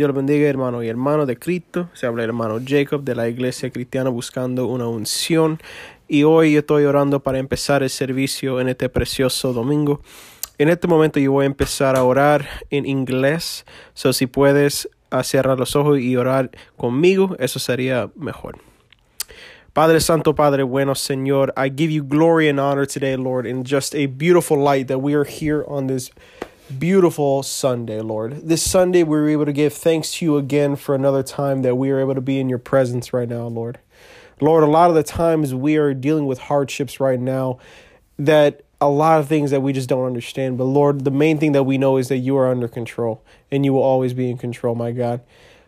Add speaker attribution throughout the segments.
Speaker 1: Dios lo bendiga, hermano y hermano de Cristo. Se habla hermano Jacob de la iglesia cristiana buscando una unción. Y hoy estoy orando para empezar el servicio en este precioso domingo. En este momento yo voy a empezar a orar en inglés. So si puedes cerrar los ojos y orar conmigo, eso sería mejor. Padre Santo, Padre Bueno, Señor, I give you glory and honor today, Lord, in just a beautiful light that we are here on this beautiful Sunday, Lord. This Sunday, we were able to give thanks to you again for another time that we are able to be in your presence right now, Lord. Lord, a lot of the times we are dealing with hardships right now that a lot of things that we just don't understand. But Lord, the main thing that we know is that you are under control and you will always be in control, my God.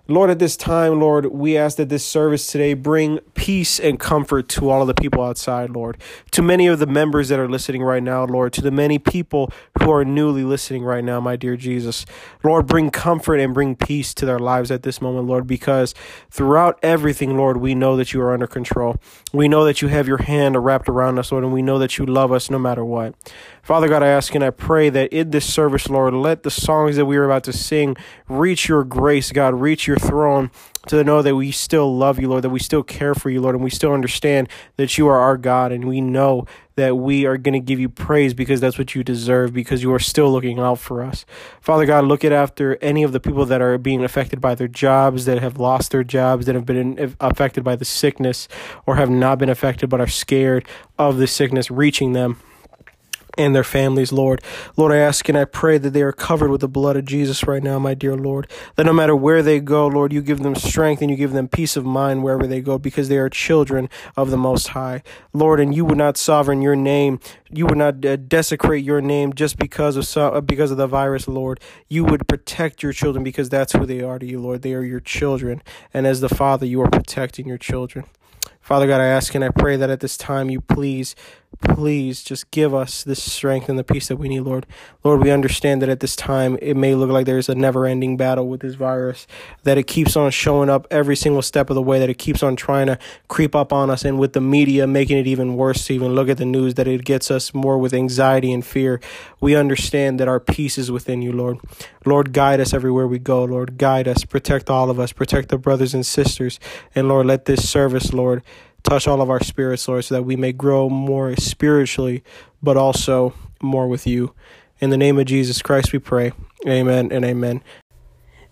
Speaker 1: Lord, at this time, Lord, we ask that this service today bring peace and comfort to all of the people outside, Lord. To many of the members that are listening right now, Lord. To the many people who are newly listening right now, my dear Jesus. Lord, bring comfort and bring peace to their lives at this moment, Lord, because throughout everything, Lord, we know that you are under control. We know that you have your hand wrapped around us, Lord, and we know that you love us no matter what. Father God, I ask and I pray that in this service, Lord, let the songs that we are about to sing reach your grace, God, reach your throne to know that we still love you, Lord, that we still care for you, Lord, and we still understand that you are our God, and we know that we are going to give you praise because that's what you deserve, because you are still looking out for us. Father God, look at after any of the people that are being affected by their jobs, that have lost their jobs, that have been affected by the sickness, or have not been affected but are scared of the sickness reaching them and their families, Lord. Lord, I ask and I pray that they are covered with the blood of Jesus right now, my dear Lord. That no matter where they go, Lord, you give them strength and you give them peace of mind wherever they go because they are children of the Most High. Lord, and you would not sovereign your name. You would not uh, desecrate your name just because of so, because of the virus, Lord. You would protect your children because that's who they are to you, Lord. They are your children. And as the Father, you are protecting your children. Father God, I ask and I pray that at this time you please please just give us the strength and the peace that we need, Lord. Lord, we understand that at this time it may look like there's a never ending battle with this virus, that it keeps on showing up every single step of the way, that it keeps on trying to creep up on us, and with the media making it even worse to even look at the news, that it gets us more with anxiety and fear. We understand that our peace is within you, Lord. Lord, guide us everywhere we go, Lord. Guide us, protect all of us, protect the brothers and sisters, and Lord, let this service, Lord, touch all of our spirits, Lord, so that we may grow more spiritually, but also more with you. In the name of Jesus Christ we pray. Amen and amen.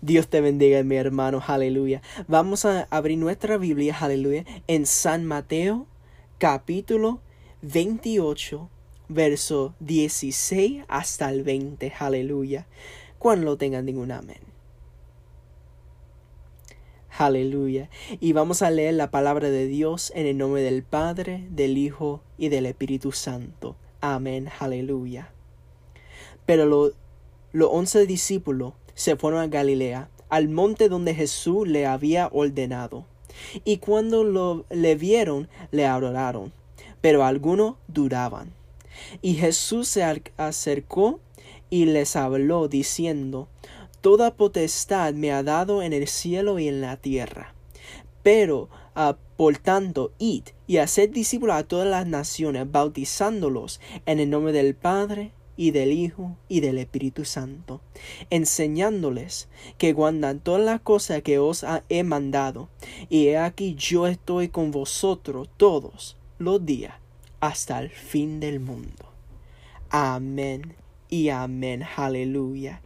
Speaker 2: Dios te bendiga, mi hermano, aleluya. Vamos a abrir nuestra Biblia, aleluya, en San Mateo, capítulo 28, verso 16 hasta el 20, aleluya. Cuando lo tengan, ningún amén. Aleluya. Y vamos a leer la palabra de Dios en el nombre del Padre, del Hijo y del Espíritu Santo. Amén. Aleluya. Pero los once discípulos se fueron a Galilea, al monte donde Jesús le había ordenado. Y cuando lo, le vieron, le adoraron, pero algunos duraban. Y Jesús se acercó y les habló, diciendo, Toda potestad me ha dado en el cielo y en la tierra. Pero, uh, por tanto, id y haced discípulos a todas las naciones, bautizándolos en el nombre del Padre, y del Hijo y del Espíritu Santo, enseñándoles que guardan todas las cosas que os he mandado, y he aquí yo estoy con vosotros todos los días hasta el fin del mundo. Amén y amén, aleluya.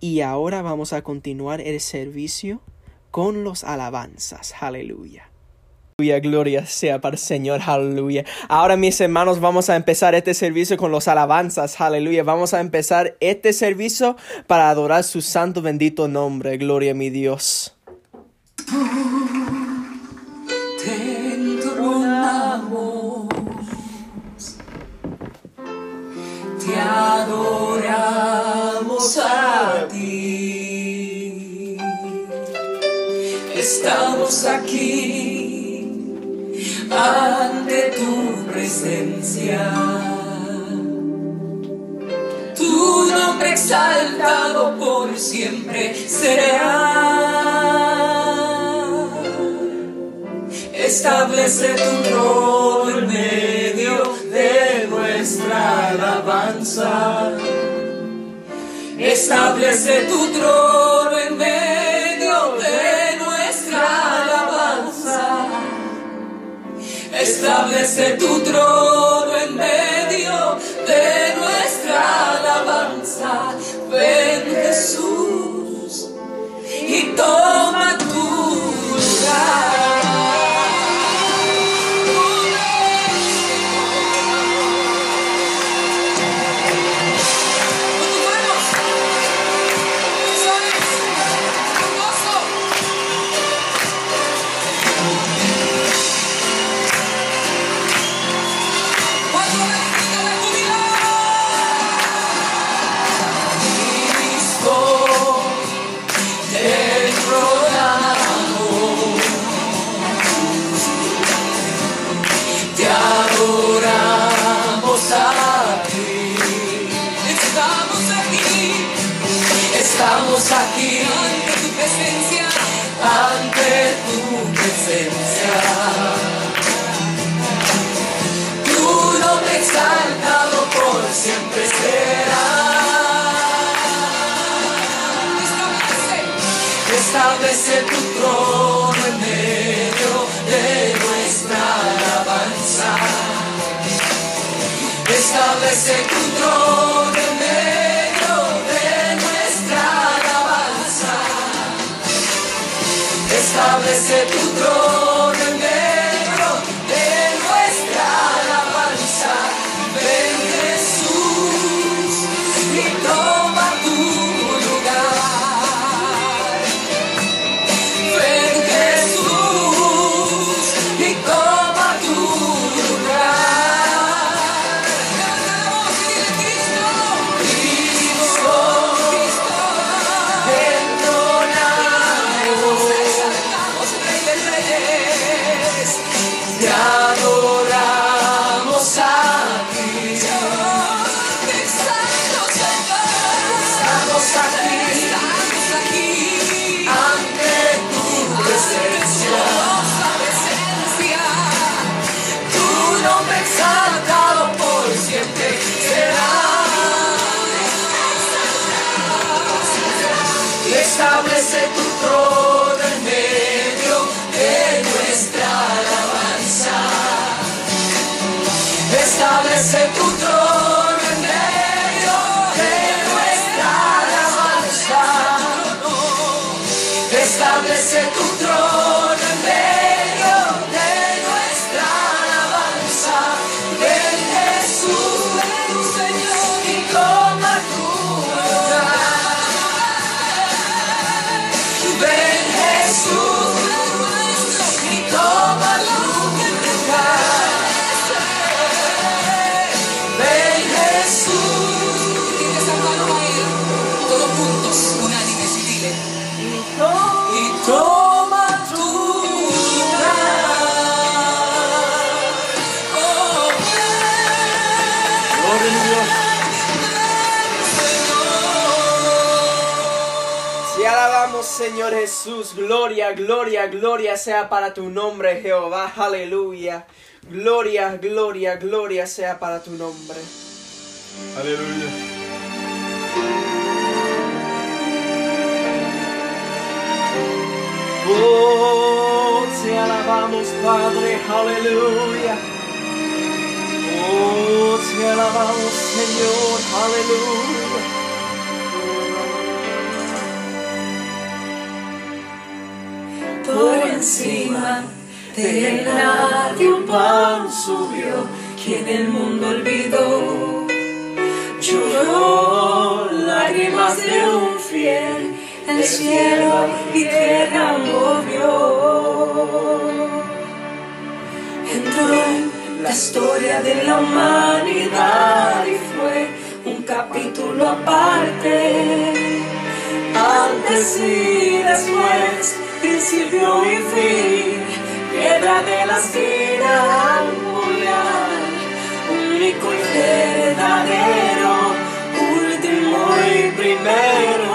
Speaker 2: Y ahora vamos a continuar el servicio con los alabanzas. Aleluya. Aleluya, gloria sea para el Señor, aleluya. Ahora mis hermanos vamos a empezar este servicio con los alabanzas, aleluya. Vamos a empezar este servicio para adorar su santo bendito nombre, gloria a mi Dios.
Speaker 3: Te adoramos. Estamos aquí ante tu presencia. Tu nombre exaltado por siempre será. Establece tu trono en medio de nuestra alabanza. Establece tu trono en medio
Speaker 4: de nuestra alabanza. Establece tu trono en medio de nuestra alabanza. Establece tu trono Señor Jesús,
Speaker 2: gloria, gloria, gloria sea para tu nombre, Jehová, aleluya. Gloria, gloria, gloria sea para tu nombre.
Speaker 5: Aleluya.
Speaker 2: Oh, te alabamos, Padre, aleluya. Oh, te alabamos, Señor, aleluya.
Speaker 4: Por encima de nadie un pan subió, quien el mundo olvidó. Lloró lágrimas de un fiel, el cielo y tierra movió. Entró en la historia de la humanidad y fue un capítulo aparte antes y después, principio y fin, piedra de la esquina angular, único y verdadero, último y primero.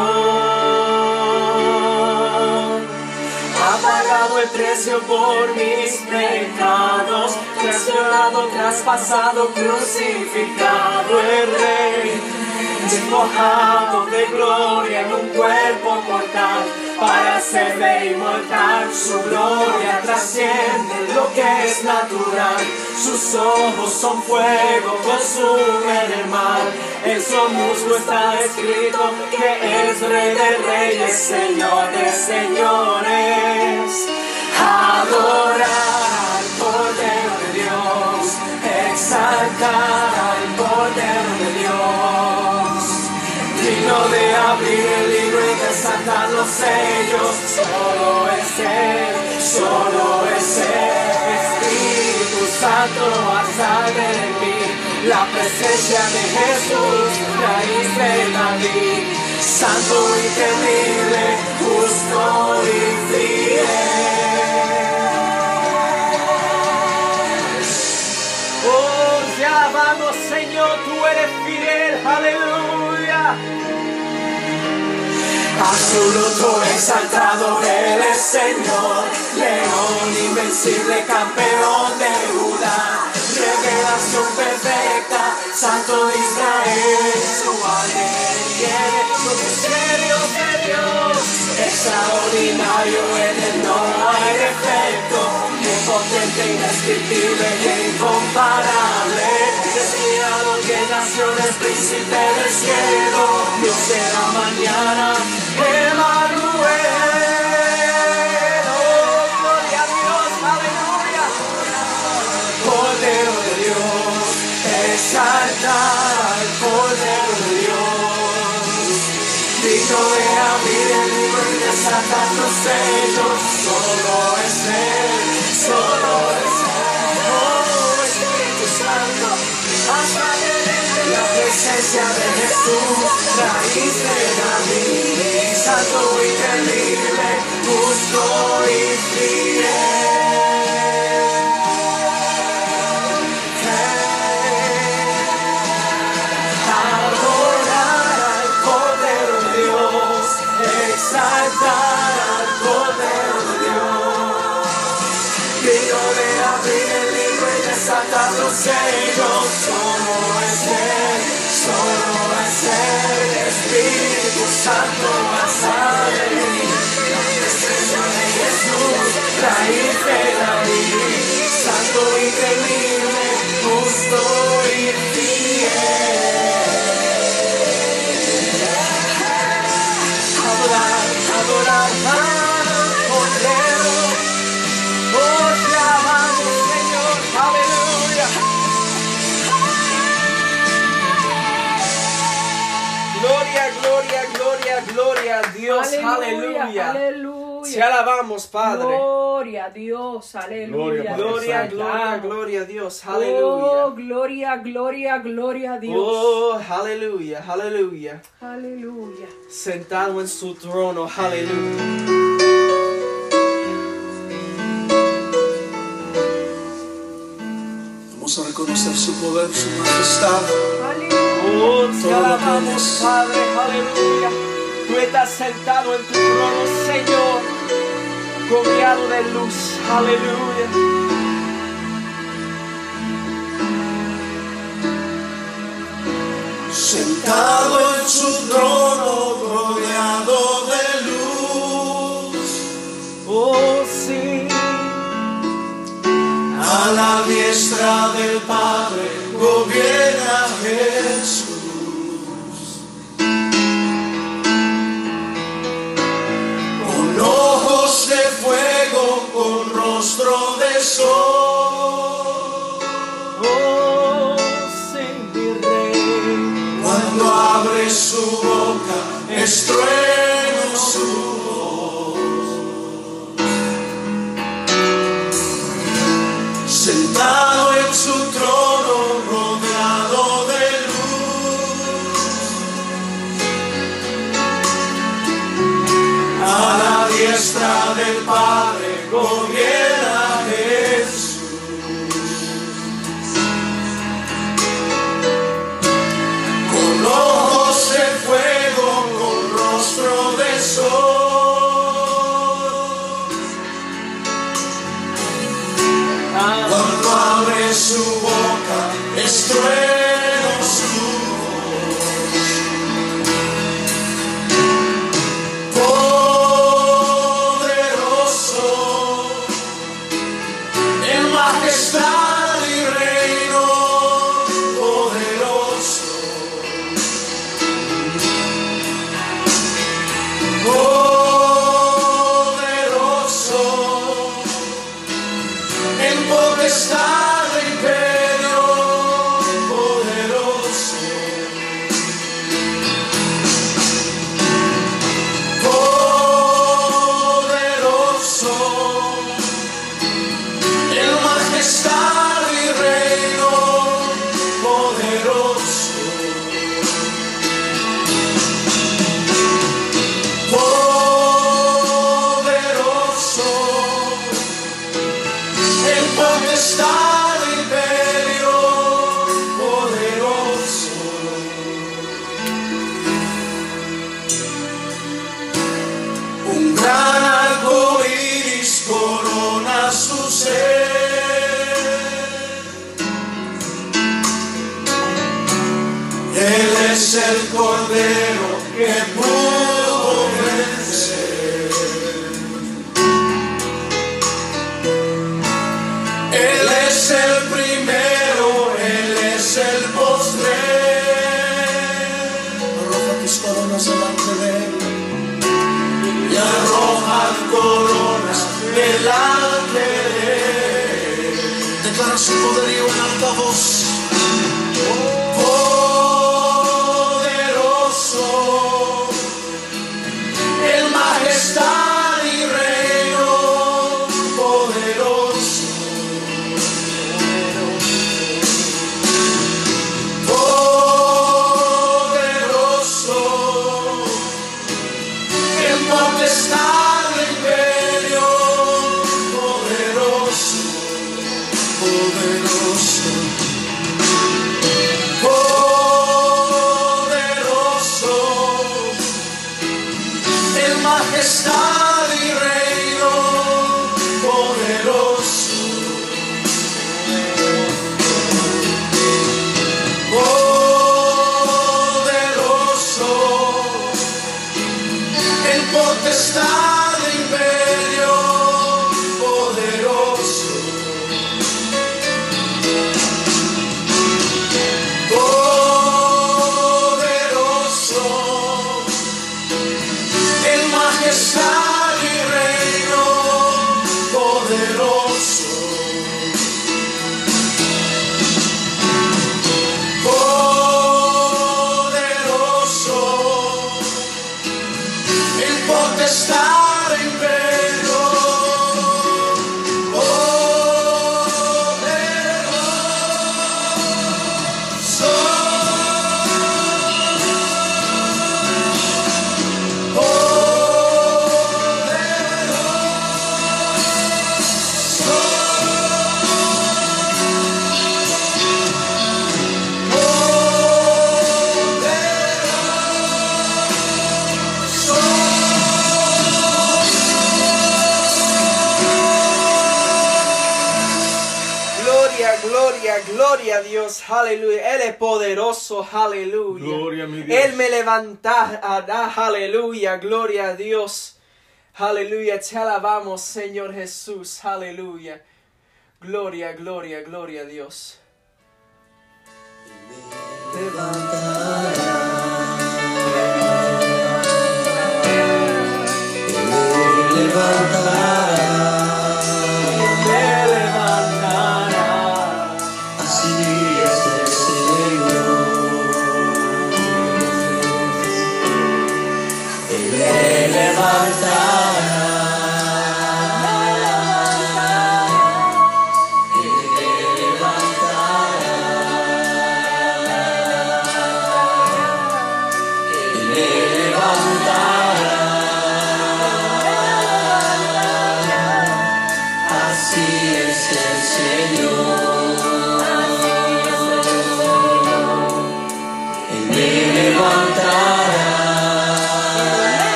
Speaker 4: Ha pagado el precio por mis pecados, traicionado, traspasado, crucificado el rey despojado de gloria en un cuerpo mortal,
Speaker 6: para hacerme inmortal. Su gloria trasciende lo que es natural. Sus ojos son fuego, consumen el mal. En su muslo está escrito que es rey de reyes, señor de señores. Adorar al Cordero de Dios, exaltar al Cordero de Dios. Digno de desatar los sellos, solo es Él, solo es Él. Espíritu Santo, asade de mí, la presencia de Jesús, raíz de David, santo y temible, justo y fiel. Absoluto exaltado, Él es Señor, León invencible, campeón de Judá, revelación perfecta, Santo de Israel, su tiene los misterios de Dios, extraordinario en él no hay defecto, potente, indescriptible e incomparable, desviado naciones, príncipe del cielo, Dios de la mañana, Emanuel, oh, gloria a Dios, aleluya, Cordero de Dios, exaltar de Dios, digno de abrir el libro y desatar los sellos, solo es Él, de Jesús, raíz de David, santo y temible, Santo,
Speaker 2: gloria, gloria a Dios, aleluya.
Speaker 4: Aleluya.
Speaker 2: Te alabamos, Padre.
Speaker 4: Gloria a Dios, aleluya.
Speaker 2: Gloria, gloria, gloria a Dios,
Speaker 4: Oh,
Speaker 2: aleluya.
Speaker 4: gloria, gloria, gloria a Dios.
Speaker 2: Oh, aleluya, aleluya.
Speaker 4: Aleluya.
Speaker 2: Sentado en su trono, aleluya.
Speaker 7: Vamos a reconocer su poder, su majestad.
Speaker 4: Aleluya.
Speaker 2: Oh, te alabamos. Padre, aleluya. Tú estás sentado en tu trono, Señor, colgado de luz, aleluya.
Speaker 7: Sentado en su trono, rodeado de luz.
Speaker 2: Oh, sí.
Speaker 7: A la diestra del Padre gobierna Jesús. De fuego, con rostro de sol.
Speaker 2: Oh, sí, mi rey.
Speaker 7: Cuando abre su boca, estruendo stop. Aleluya. Él es poderoso, aleluya.
Speaker 6: Gloria a mi Dios.
Speaker 7: Él me levantará, aleluya. Gloria a Dios. Aleluya, te alabamos, Señor Jesús, aleluya. Gloria, gloria, gloria a Dios.
Speaker 8: Levantará.
Speaker 6: levantará.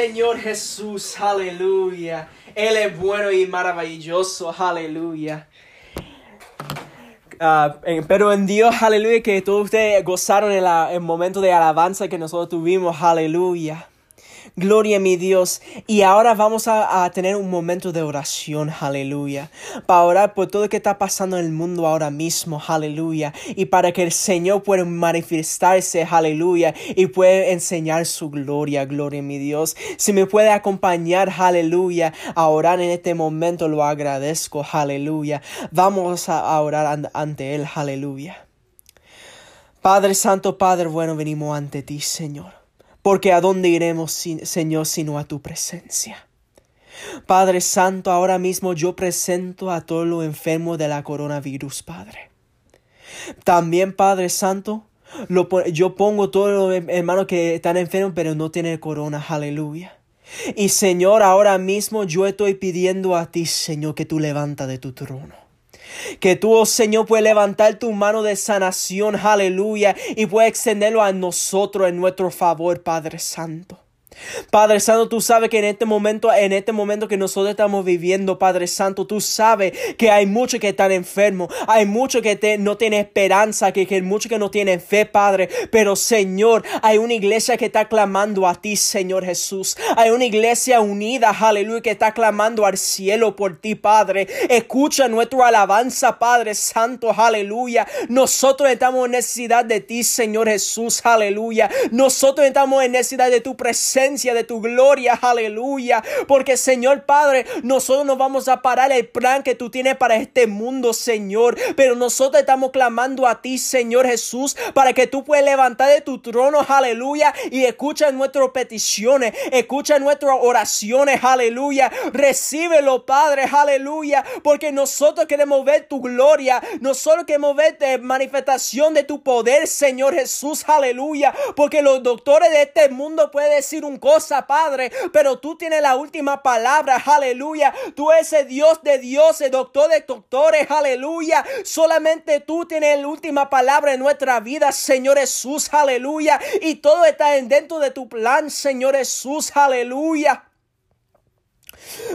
Speaker 6: Señor
Speaker 2: Jesús. Aleluya. Él es bueno y maravilloso. Aleluya. Ah, pero en Dios, aleluya, que todos ustedes gozaron en la- el momento de alabanza que nosotros tuvimos. Aleluya. Gloria a mi Dios. Y ahora vamos a, tener un momento de oración, aleluya. Para orar por todo lo que está pasando en el mundo ahora mismo, aleluya. Y para que el Señor pueda manifestarse, aleluya. Y pueda enseñar su gloria, gloria a mi Dios. Si me puede acompañar, aleluya, a orar en este momento, lo agradezco, aleluya. Vamos a, a orar an- ante Él, aleluya. Padre Santo, Padre bueno, venimos ante ti, Señor. Porque a dónde iremos, Señor, sino a tu presencia. Padre Santo, ahora mismo yo presento a todos los enfermos de la coronavirus, Padre. También, Padre Santo, lo yo pongo todos los hem- hermanos que están enfermos pero no tienen corona, aleluya. Y Señor, ahora mismo yo estoy pidiendo a ti, Señor, que tú levantas de tu trono. Que tú, oh Señor, puedes levantar tu mano de sanación, aleluya, y puedes extenderlo a nosotros en nuestro favor, Padre Santo. Padre Santo, tú sabes que en este momento, en este momento que nosotros estamos viviendo, Padre Santo, tú sabes que hay muchos que están enfermos, hay muchos que te- no tienen esperanza, que, que hay muchos que no tienen fe, Padre. Pero Señor, hay una iglesia que está clamando a ti, Señor Jesús. Hay una iglesia unida, aleluya, que está clamando al cielo por ti, Padre. Escucha nuestra alabanza, Padre Santo, aleluya. Nosotros estamos en necesidad de ti, Señor Jesús, aleluya. Nosotros estamos en necesidad de tu presencia, de tu gloria, aleluya. Porque, Señor Padre, nosotros no vamos a parar el plan que tú tienes para este mundo, Señor. Pero nosotros estamos clamando a ti, Señor Jesús, para que tú puedas levantar de tu trono, aleluya. Y escucha nuestras peticiones, escucha nuestras oraciones, aleluya. Recíbelo, Padre, aleluya. Porque nosotros queremos ver tu gloria, nosotros queremos ver manifestación de tu poder, Señor Jesús, aleluya. Porque los doctores de este mundo pueden decir un cosa, Padre, pero tú tienes la última palabra, aleluya. Tú eres el Dios de dioses, doctor de doctores, aleluya. Solamente tú tienes la última palabra en nuestra vida, Señor Jesús, aleluya. Y todo está dentro de tu plan, Señor Jesús, aleluya.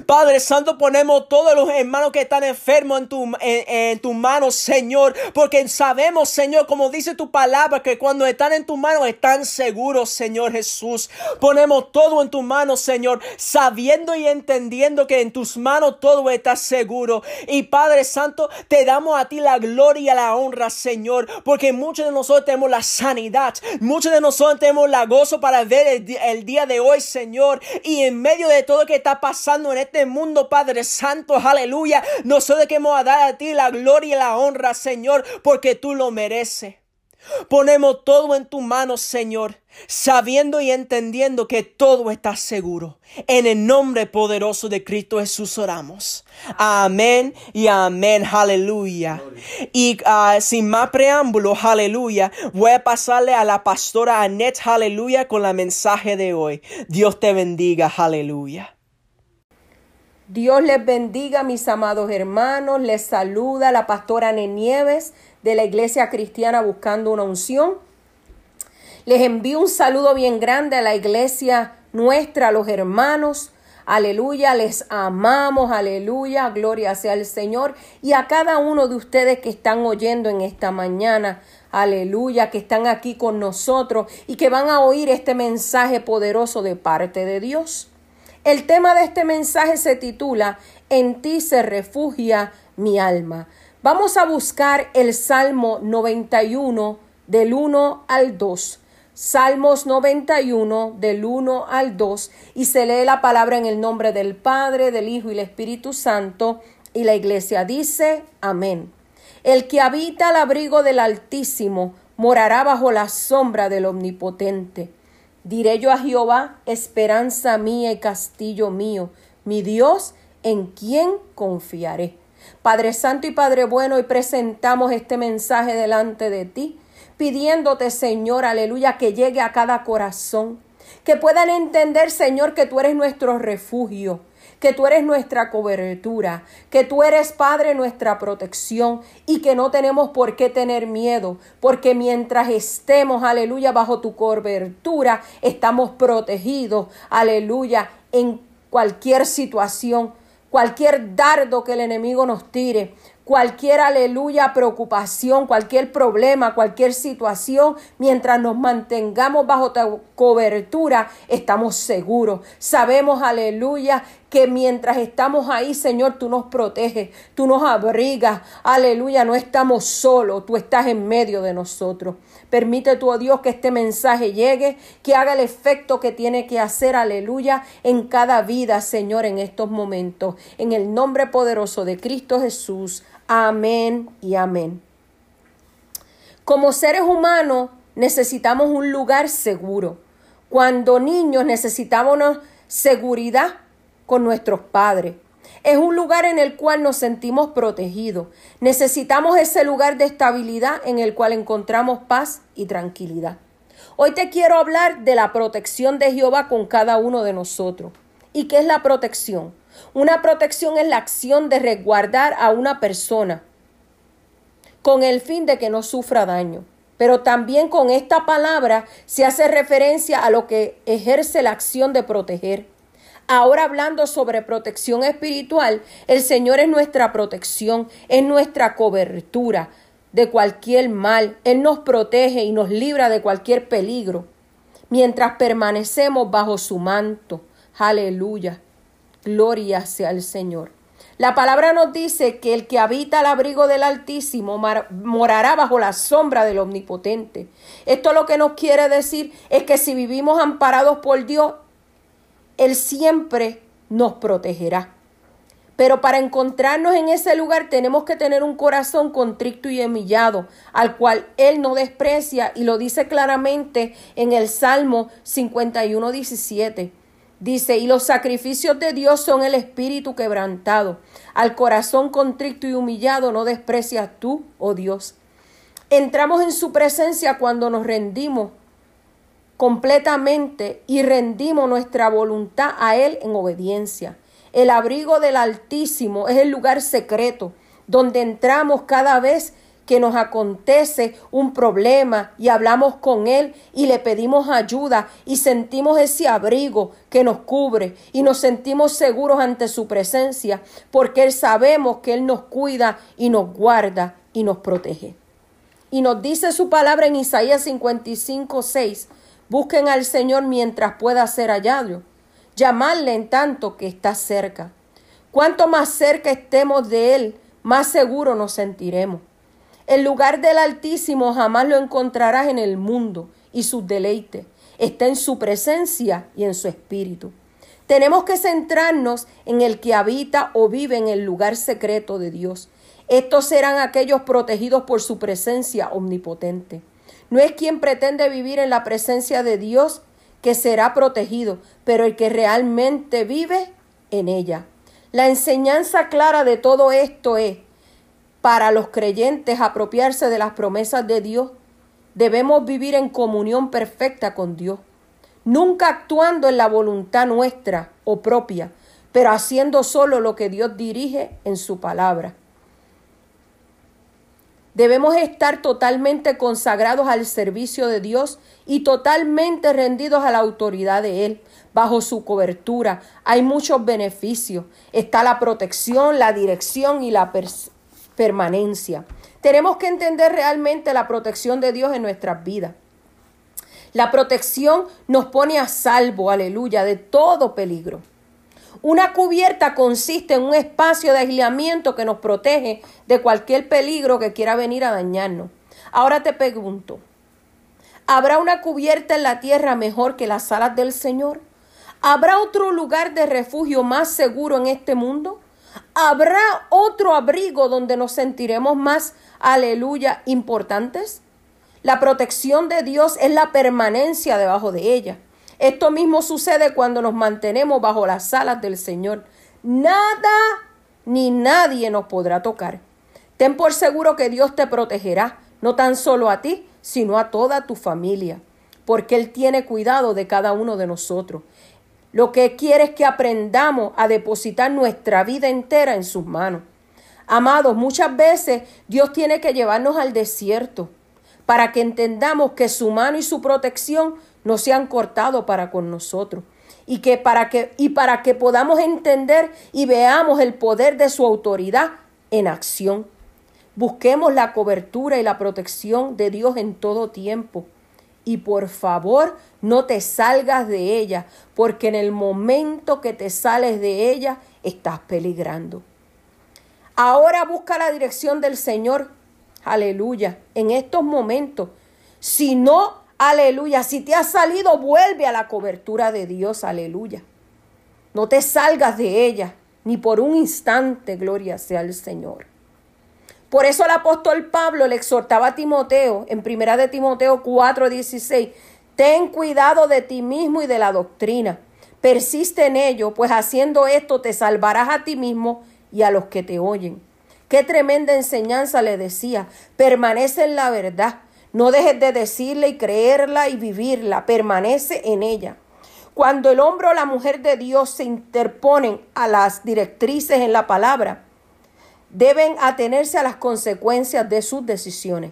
Speaker 2: Padre Santo, ponemos todos los hermanos que están enfermos en tu, en, en tu mano, Señor, porque sabemos, Señor, como dice tu palabra, que cuando están en tu mano están seguros, Señor Jesús. Ponemos todo en tu mano, Señor, sabiendo y entendiendo que en tus manos todo está seguro. Y Padre Santo, te damos a ti la gloria y la honra, Señor, porque muchos de nosotros tenemos la sanidad, muchos de nosotros tenemos la gozo para ver el, el día de hoy, Señor, y en medio de todo lo que está pasando en este mundo, Padre Santo, aleluya, nosotros queremos dar a ti la gloria y la honra, Señor, porque tú lo mereces. Ponemos todo en tu mano, Señor, sabiendo y entendiendo que todo está seguro. En el nombre poderoso de Cristo Jesús oramos. Amén y amén. Aleluya. Y ah, sin más preámbulo, aleluya, voy a pasarle a la pastora Annette, aleluya, con la mensaje de hoy. Dios te bendiga, aleluya.
Speaker 4: Dios les bendiga, mis amados hermanos. Les saluda la pastora Nenieves de la Iglesia Cristiana Buscando una Unción. Les envío un saludo bien grande a la iglesia nuestra, a los hermanos. Aleluya, les amamos, aleluya, gloria sea al Señor. Y a cada uno de ustedes que están oyendo en esta mañana, aleluya, que están aquí con nosotros y que van a oír este mensaje poderoso de parte de Dios. El tema de este mensaje se titula En ti se refugia mi alma. Vamos a buscar el Salmo 91, del 1 al 2. Salmos 91 del 1 al 2 y se lee la palabra en el nombre del Padre, del Hijo y del Espíritu Santo y la iglesia dice amén. El que habita al abrigo del Altísimo morará bajo la sombra del Omnipotente. Diré yo a Jehová, esperanza mía y castillo mío, mi Dios, en quien confiaré. Padre Santo y Padre Bueno, hoy presentamos este mensaje delante de ti, pidiéndote, Señor, aleluya, que llegue a cada corazón, que puedan entender, Señor, que tú eres nuestro refugio, que tú eres nuestra cobertura, que tú eres, Padre, nuestra protección y que no tenemos por qué tener miedo, porque mientras estemos, aleluya, bajo tu cobertura, estamos protegidos, aleluya, en cualquier situación, cualquier dardo que el enemigo nos tire, cualquier aleluya, preocupación, cualquier problema, cualquier situación, mientras nos mantengamos bajo tu cobertura, estamos seguros. Sabemos, aleluya, que mientras estamos ahí, Señor, tú nos proteges, tú nos abrigas, aleluya, no estamos solos, tú estás en medio de nosotros. Permite tu oh Dios que este mensaje llegue, que haga el efecto que tiene que hacer, aleluya, en cada vida, Señor, en estos momentos. En el nombre poderoso de Cristo Jesús. Amén y amén. Como seres humanos necesitamos un lugar seguro. Cuando niños necesitamos seguridad con nuestros padres. Es un lugar en el cual nos sentimos protegidos. Necesitamos ese lugar de estabilidad en el cual encontramos paz y tranquilidad. Hoy te quiero hablar de la protección de Jehová con cada uno de nosotros. ¿Y qué es la protección? Una protección es la acción de resguardar a una persona con el fin de que no sufra daño. Pero también con esta palabra se hace referencia a lo que ejerce la acción de proteger. Ahora hablando sobre protección espiritual, el Señor es nuestra protección, es nuestra cobertura de cualquier mal. Él nos protege y nos libra de cualquier peligro mientras permanecemos bajo su manto. Aleluya. Gloria sea el Señor. La palabra nos dice que el que habita al abrigo del Altísimo morará bajo la sombra del Omnipotente. Esto lo que nos quiere decir es que si vivimos amparados por Dios, Él siempre nos protegerá. Pero para encontrarnos en ese lugar tenemos que tener un corazón contrito y humillado, al cual Él no desprecia y lo dice claramente en el Salmo 51, 17. Dice, y los sacrificios de Dios son el espíritu quebrantado. Al corazón contrito y humillado no desprecias tú, oh Dios. Entramos en su presencia cuando nos rendimos completamente y rendimos nuestra voluntad a Él en obediencia. El abrigo del Altísimo es el lugar secreto donde entramos cada vez que nos acontece un problema y hablamos con Él y le pedimos ayuda y sentimos ese abrigo que nos cubre y nos sentimos seguros ante su presencia porque Él sabemos que Él nos cuida y nos guarda y nos protege. Y nos dice su palabra en Isaías 55, 6, busquen al Señor mientras pueda ser hallado, llamarle en tanto que está cerca. Cuanto más cerca estemos de Él, más seguro nos sentiremos. El lugar del Altísimo jamás lo encontrarás en el mundo y sus deleites. Está en su presencia y en su espíritu. Tenemos que centrarnos en el que habita o vive en el lugar secreto de Dios. Estos serán aquellos protegidos por su presencia omnipotente. No es quien pretende vivir en la presencia de Dios que será protegido, pero el que realmente vive en ella. La enseñanza clara de todo esto es para los creyentes apropiarse de las promesas de Dios, debemos vivir en comunión perfecta con Dios, nunca actuando en la voluntad nuestra o propia, pero haciendo solo lo que Dios dirige en su palabra. Debemos estar totalmente consagrados al servicio de Dios y totalmente rendidos a la autoridad de Él, bajo su cobertura. Hay muchos beneficios. Está la protección, la dirección y la permanencia. Tenemos que entender realmente la protección de Dios en nuestras vidas. La protección nos pone a salvo, aleluya, de todo peligro. Una cubierta consiste en un espacio de aislamiento que nos protege de cualquier peligro que quiera venir a dañarnos. Ahora te pregunto, ¿Habrá una cubierta en la tierra mejor que las alas del Señor? ¿Habrá otro lugar de refugio más seguro en este mundo? ¿Habrá otro abrigo donde nos sentiremos más, aleluya, importantes? La protección de Dios es la permanencia debajo de ella. Esto mismo sucede cuando nos mantenemos bajo las alas del Señor. Nada ni nadie nos podrá tocar. Ten por seguro que Dios te protegerá, no tan solo a ti, sino a toda tu familia, porque Él tiene cuidado de cada uno de nosotros. Lo que quiere es que aprendamos a depositar nuestra vida entera en sus manos. Amados, muchas veces Dios tiene que llevarnos al desierto para que entendamos que su mano y su protección no se han cortado para con nosotros y que para que y para que podamos entender y veamos el poder de su autoridad en acción. Busquemos la cobertura y la protección de Dios en todo tiempo. Y por favor, no te salgas de ella, porque en el momento que te sales de ella, estás peligrando. Ahora busca la dirección del Señor. Aleluya. En estos momentos. Si no, aleluya. Si te has salido, vuelve a la cobertura de Dios. Aleluya. No te salgas de ella, ni por un instante, gloria sea el Señor. Por eso el apóstol Pablo le exhortaba a Timoteo en primera de Timoteo 4:16, ten cuidado de ti mismo y de la doctrina. Persiste en ello, pues haciendo esto te salvarás a ti mismo y a los que te oyen. Qué tremenda enseñanza le decía. Permanece en la verdad. No dejes de decirla y creerla y vivirla. Permanece en ella. Cuando el hombre o la mujer de Dios se interponen a las directrices en la palabra, deben atenerse a las consecuencias de sus decisiones.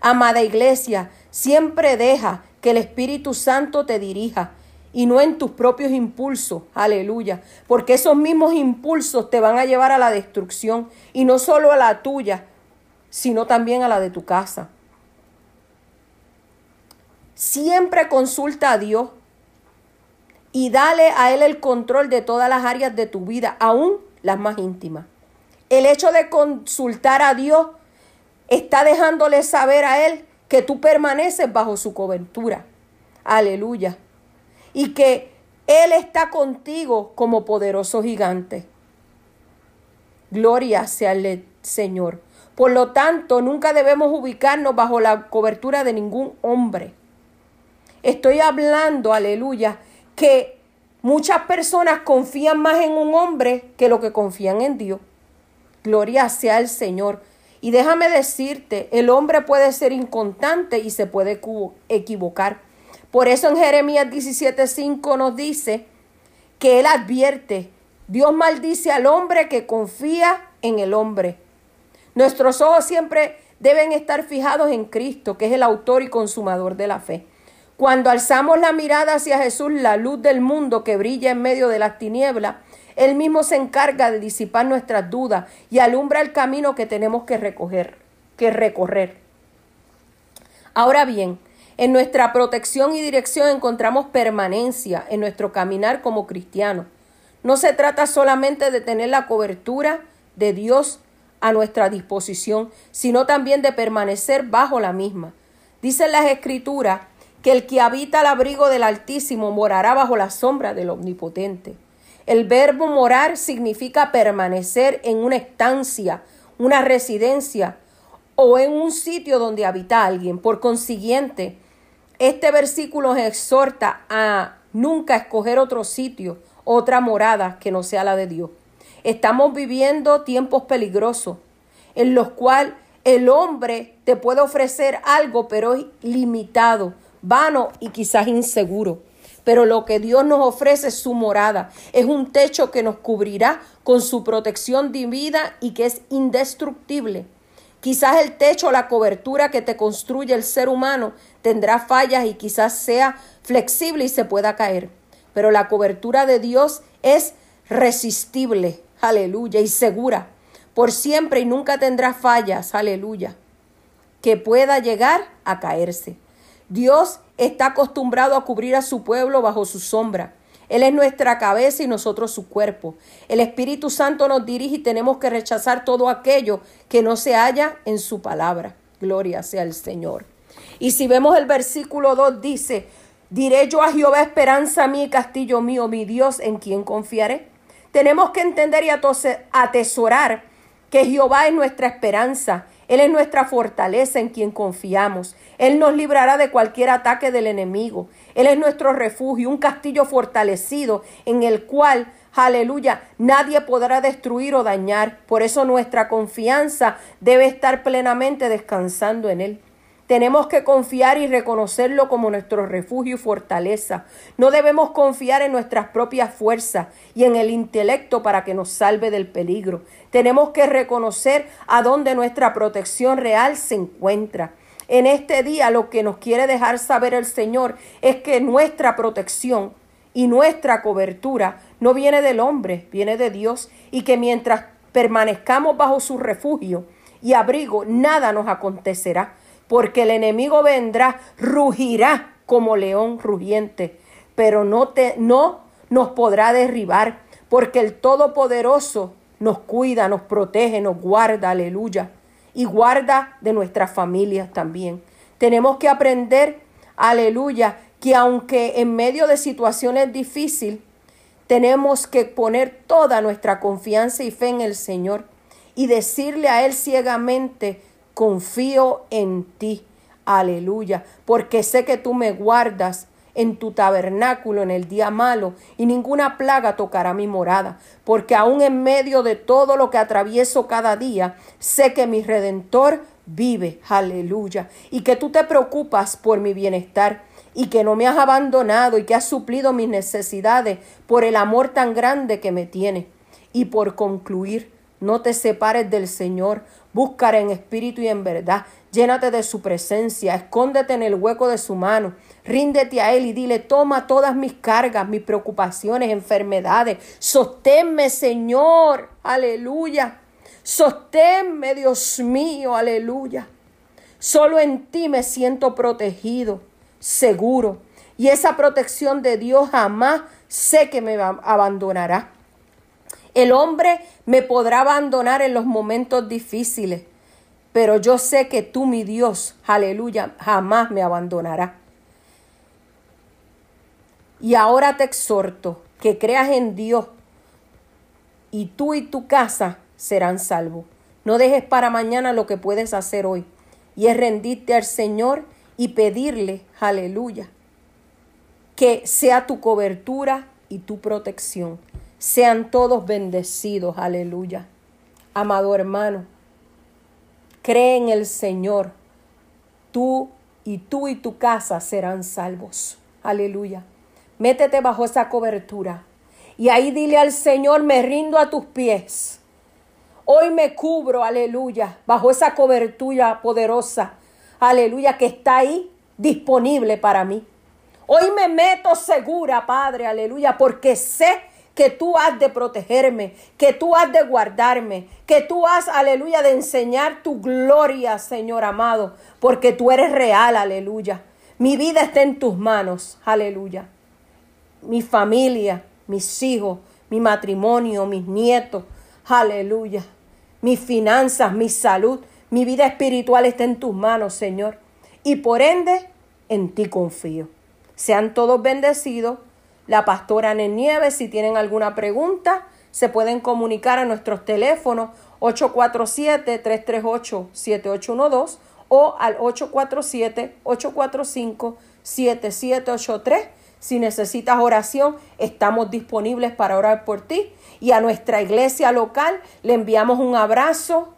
Speaker 4: Amada iglesia, siempre deja que el Espíritu Santo te dirija y no en tus propios impulsos, aleluya, porque esos mismos impulsos te van a llevar a la destrucción y no solo a la tuya, sino también a la de tu casa. Siempre consulta a Dios y dale a Él el control de todas las áreas de tu vida, aún las más íntimas. El hecho de consultar a Dios está dejándole saber a Él que tú permaneces bajo su cobertura. Aleluya. Y que Él está contigo como poderoso gigante. Gloria sea el Señor. Por lo tanto, nunca debemos ubicarnos bajo la cobertura de ningún hombre. Estoy hablando, aleluya, que muchas personas confían más en un hombre que lo que confían en Dios. Gloria sea el Señor. Y déjame decirte, el hombre puede ser inconstante y se puede equivocar. Por eso en Jeremías 17:5 nos dice que él advierte, Dios maldice al hombre que confía en el hombre. Nuestros ojos siempre deben estar fijados en Cristo, que es el autor y consumador de la fe. Cuando alzamos la mirada hacia Jesús, la luz del mundo que brilla en medio de las tinieblas, él mismo se encarga de disipar nuestras dudas y alumbra el camino que tenemos que recoger, que recorrer. Ahora bien, en nuestra protección y dirección encontramos permanencia en nuestro caminar como cristianos. No se trata solamente de tener la cobertura de Dios a nuestra disposición, sino también de permanecer bajo la misma. Dicen las escrituras que el que habita al abrigo del Altísimo morará bajo la sombra del Omnipotente. El verbo morar significa permanecer en una estancia, una residencia o en un sitio donde habita alguien. Por consiguiente, este versículo exhorta a nunca escoger otro sitio, otra morada que no sea la de Dios. Estamos viviendo tiempos peligrosos en los cuales el hombre te puede ofrecer algo, pero es limitado, vano y quizás inseguro pero lo que Dios nos ofrece es su morada. Es un techo que nos cubrirá con su protección divina y que es indestructible. Quizás el techo, la cobertura que te construye el ser humano tendrá fallas y quizás sea flexible y se pueda caer. Pero la cobertura de Dios es resistible, aleluya, y segura. Por siempre y nunca tendrá fallas, aleluya, que pueda llegar a caerse. Dios está acostumbrado a cubrir a su pueblo bajo su sombra. Él es nuestra cabeza y nosotros su cuerpo. El Espíritu Santo nos dirige y tenemos que rechazar todo aquello que no se halla en su palabra. Gloria sea el Señor. Y si vemos el versículo 2 dice, diré yo a Jehová esperanza mía y castillo mío, mi Dios, en quien confiaré. Tenemos que entender y atesorar que Jehová es nuestra esperanza, Él es nuestra fortaleza en quien confiamos. Él nos librará de cualquier ataque del enemigo. Él es nuestro refugio, un castillo fortalecido en el cual, aleluya, nadie podrá destruir o dañar. Por eso nuestra confianza debe estar plenamente descansando en Él. Tenemos que confiar y reconocerlo como nuestro refugio y fortaleza. No debemos confiar en nuestras propias fuerzas y en el intelecto para que nos salve del peligro. Tenemos que reconocer a dónde nuestra protección real se encuentra. En este día lo que nos quiere dejar saber el Señor es que nuestra protección y nuestra cobertura no viene del hombre, viene de Dios y que mientras permanezcamos bajo su refugio y abrigo, nada nos acontecerá porque el enemigo vendrá, rugirá como león rugiente, pero no, te, no nos podrá derribar, porque el Todopoderoso nos cuida, nos protege, nos guarda, aleluya, y guarda de nuestras familias también. Tenemos que aprender, aleluya, que aunque en medio de situaciones difíciles, tenemos que poner toda nuestra confianza y fe en el Señor y decirle a Él ciegamente, confío en ti, aleluya, porque sé que tú me guardas en tu tabernáculo en el día malo y ninguna plaga tocará mi morada, porque aún en medio de todo lo que atravieso cada día, sé que mi redentor vive, aleluya, y que tú te preocupas por mi bienestar y que no me has abandonado y que has suplido mis necesidades por el amor tan grande que me tiene. Y por concluir, no te separes del Señor, búscale en espíritu y en verdad, llénate de su presencia, escóndete en el hueco de su mano, ríndete a Él y dile, toma todas mis cargas, mis preocupaciones, enfermedades, sosténme Señor, aleluya, sosténme Dios mío, aleluya. Solo en ti me siento protegido, seguro, y esa protección de Dios jamás sé que me abandonará. El hombre me podrá abandonar en los momentos difíciles, pero yo sé que tú, mi Dios, aleluya, jamás me abandonará. Y ahora te exhorto que creas en Dios y tú y tu casa serán salvos. No dejes para mañana lo que puedes hacer hoy y es rendirte al Señor y pedirle, aleluya, que sea tu cobertura y tu protección. Sean todos bendecidos, aleluya. Amado hermano, cree en el Señor. Tú y tú y tu casa serán salvos. Aleluya. Métete bajo esa cobertura. Y ahí dile al Señor, me rindo a tus pies. Hoy me cubro, aleluya, bajo esa cobertura poderosa, aleluya, que está ahí disponible para mí. Hoy me meto segura, Padre, aleluya, porque sé que tú has de protegerme, que tú has de guardarme, que tú has, aleluya, de enseñar tu gloria, Señor amado, porque tú eres real, aleluya. Mi vida está en tus manos, aleluya. Mi familia, mis hijos, mi matrimonio, mis nietos, aleluya. Mis finanzas, mi salud, mi vida espiritual está en tus manos, Señor. Y por ende, en ti confío. Sean todos bendecidos. La pastora Nen Nieves, si tienen alguna pregunta, se pueden comunicar a nuestros teléfonos 847-338-7812 o al 847-845-7783. Si necesitas oración, estamos disponibles para orar por ti. Y a nuestra iglesia local le enviamos un abrazo,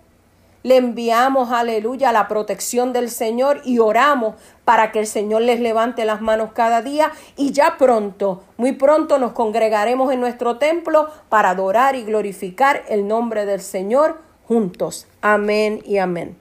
Speaker 4: le enviamos, aleluya, la protección del Señor y oramos para que el Señor les levante las manos cada día y ya pronto, muy pronto nos congregaremos en nuestro templo para adorar y glorificar el nombre del Señor juntos. Amén y amén.